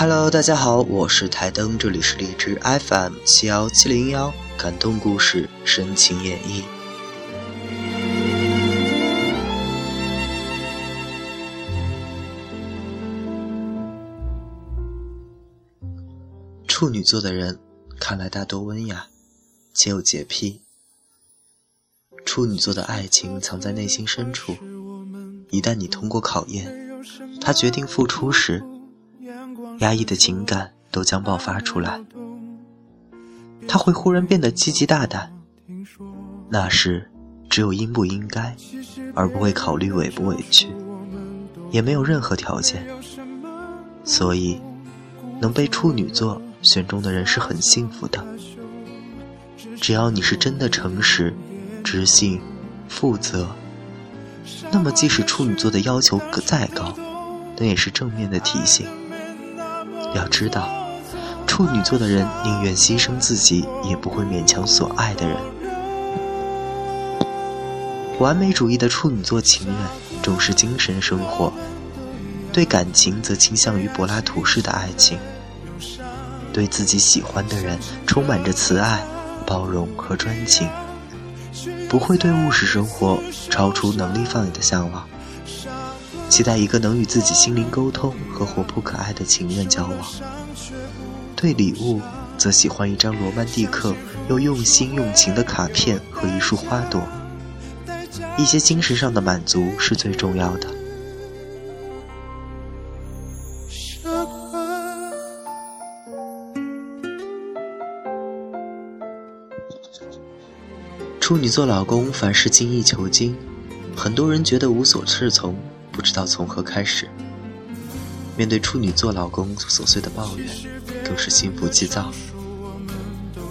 Hello，大家好，我是台灯，这里是荔枝 FM 七幺七零幺，感动故事，深情演绎。处女座的人看来大多温雅，且有洁癖。处女座的爱情藏在内心深处，一旦你通过考验，他决定付出时。压抑的情感都将爆发出来，他会忽然变得积极大胆。那时，只有应不应该，而不会考虑委不委屈，也没有任何条件。所以，能被处女座选中的人是很幸福的。只要你是真的诚实、知性、负责，那么即使处女座的要求再高，那也是正面的提醒。要知道，处女座的人宁愿牺牲自己，也不会勉强所爱的人。完美主义的处女座情人重视精神生活，对感情则倾向于柏拉图式的爱情，对自己喜欢的人充满着慈爱、包容和专情，不会对物质生活超出能力范围的向往。期待一个能与自己心灵沟通和活泼可爱的情人交往。对礼物，则喜欢一张罗曼蒂克又用心用情的卡片和一束花朵。一些精神上的满足是最重要的。处女座老公凡事精益求精，很多人觉得无所适从。不知道从何开始。面对处女座老公琐碎的抱怨，更是心浮气躁。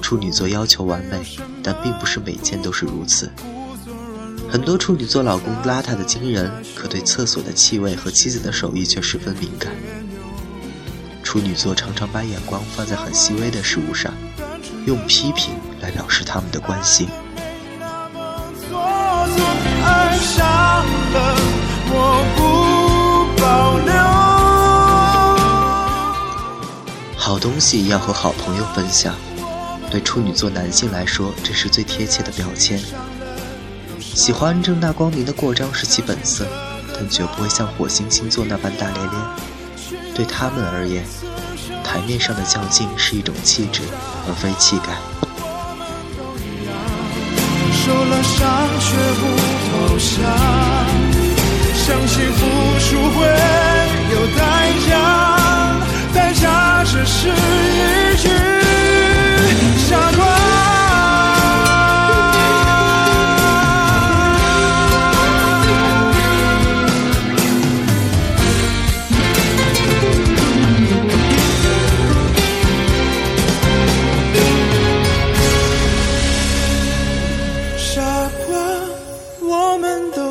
处女座要求完美，但并不是每件都是如此。很多处女座老公邋遢的惊人，可对厕所的气味和妻子的手艺却十分敏感。处女座常常把眼光放在很细微的事物上，用批评来表示他们的关心。东西要和好朋友分享，对处女座男性来说，这是最贴切的标签。喜欢正大光明的过招是其本色，但绝不会像火星星座那般大咧咧。对他们而言，台面上的较劲是一种气质，而非气概。受了伤却不投降。相信付出会有代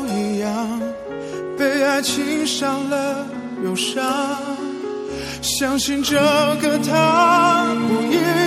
一样被爱情伤了又伤相信这个他不一